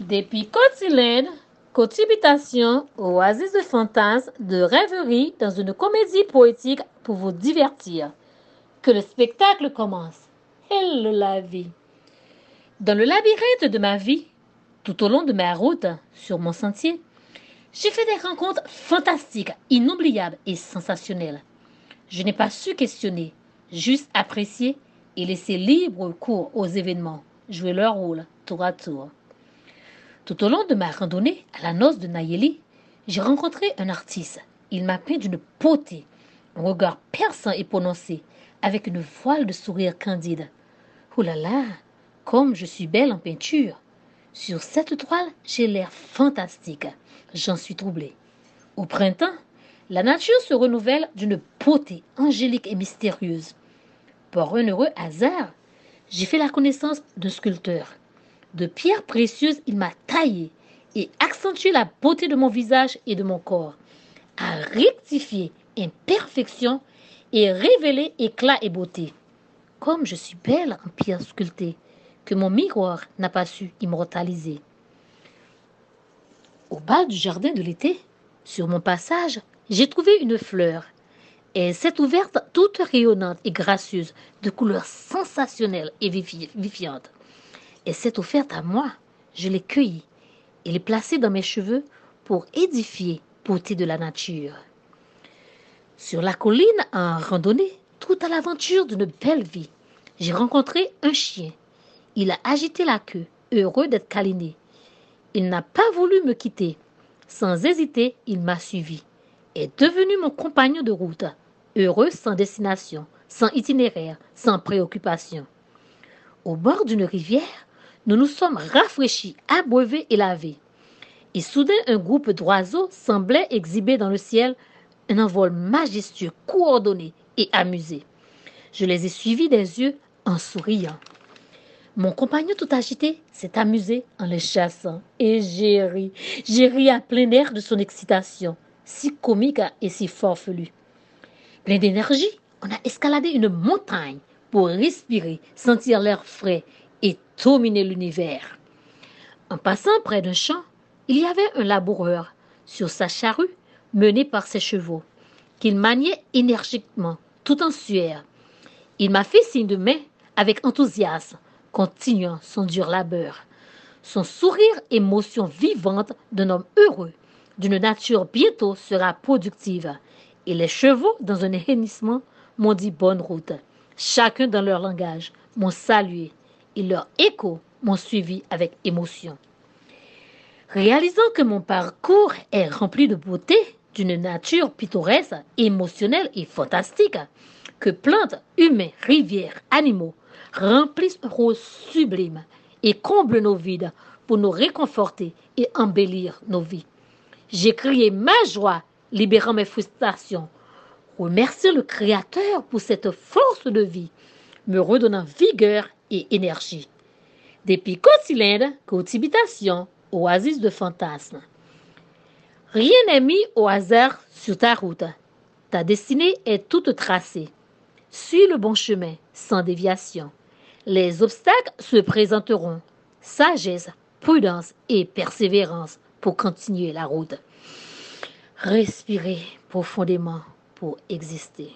Depuis Cotilène, Cotibitation, oasis de fantasmes, de rêverie dans une comédie poétique pour vous divertir. Que le spectacle commence. Hello la vie. Dans le labyrinthe de ma vie, tout au long de ma route, sur mon sentier, j'ai fait des rencontres fantastiques, inoubliables et sensationnelles. Je n'ai pas su questionner, juste apprécier et laisser libre cours aux événements, jouer leur rôle tour à tour. Tout au long de ma randonnée à la noce de Nayeli, j'ai rencontré un artiste. Il m'a peint d'une beauté, un regard perçant et prononcé, avec une voile de sourire candide. Oh là là, comme je suis belle en peinture. Sur cette toile, j'ai l'air fantastique. J'en suis troublée. Au printemps, la nature se renouvelle d'une beauté angélique et mystérieuse. Par un heureux hasard, j'ai fait la connaissance d'un sculpteur. De pierres précieuses, il m'a taillé et accentué la beauté de mon visage et de mon corps, a rectifié imperfection et révélé éclat et beauté. Comme je suis belle en pierre sculptée, que mon miroir n'a pas su immortaliser. Au bas du jardin de l'été, sur mon passage, j'ai trouvé une fleur. Elle s'est ouverte toute rayonnante et gracieuse, de couleurs sensationnelles et vivifiantes et s'est offerte à moi. Je l'ai cueillie et l'ai placée dans mes cheveux pour édifier beauté de la nature. Sur la colline, en randonnée, tout à l'aventure d'une belle vie, j'ai rencontré un chien. Il a agité la queue, heureux d'être câliné. Il n'a pas voulu me quitter. Sans hésiter, il m'a suivi. Est devenu mon compagnon de route, heureux sans destination, sans itinéraire, sans préoccupation. Au bord d'une rivière, nous nous sommes rafraîchis, abreuvés et lavés. Et soudain, un groupe d'oiseaux semblait exhiber dans le ciel un envol majestueux, coordonné et amusé. Je les ai suivis des yeux en souriant. Mon compagnon tout agité s'est amusé en les chassant. Et j'ai ri, j'ai ri à plein air de son excitation, si comique et si forfelu. Plein d'énergie, on a escaladé une montagne pour respirer, sentir l'air frais dominer l'univers. En passant près d'un champ, il y avait un laboureur sur sa charrue menée par ses chevaux, qu'il maniait énergiquement, tout en sueur. Il m'a fait signe de main avec enthousiasme, continuant son dur labeur. Son sourire, émotion vivante d'un homme heureux, d'une nature bientôt sera productive. Et les chevaux, dans un hennissement, m'ont dit bonne route. Chacun dans leur langage m'ont salué et leurs échos m'ont suivi avec émotion. Réalisant que mon parcours est rempli de beauté, d'une nature pittoresque, émotionnelle et fantastique, que plantes, humains, rivières, animaux remplissent un rôle sublime et comblent nos vides pour nous réconforter et embellir nos vies. J'ai crié ma joie, libérant mes frustrations, remerciant le Créateur pour cette force de vie, me redonnant vigueur et énergie. Depuis Côte-Cylindre, Côte-Habitation, oasis de fantasmes. Rien n'est mis au hasard sur ta route. Ta destinée est toute tracée. Suis le bon chemin, sans déviation. Les obstacles se présenteront. Sagesse, prudence et persévérance pour continuer la route. Respirez profondément pour exister.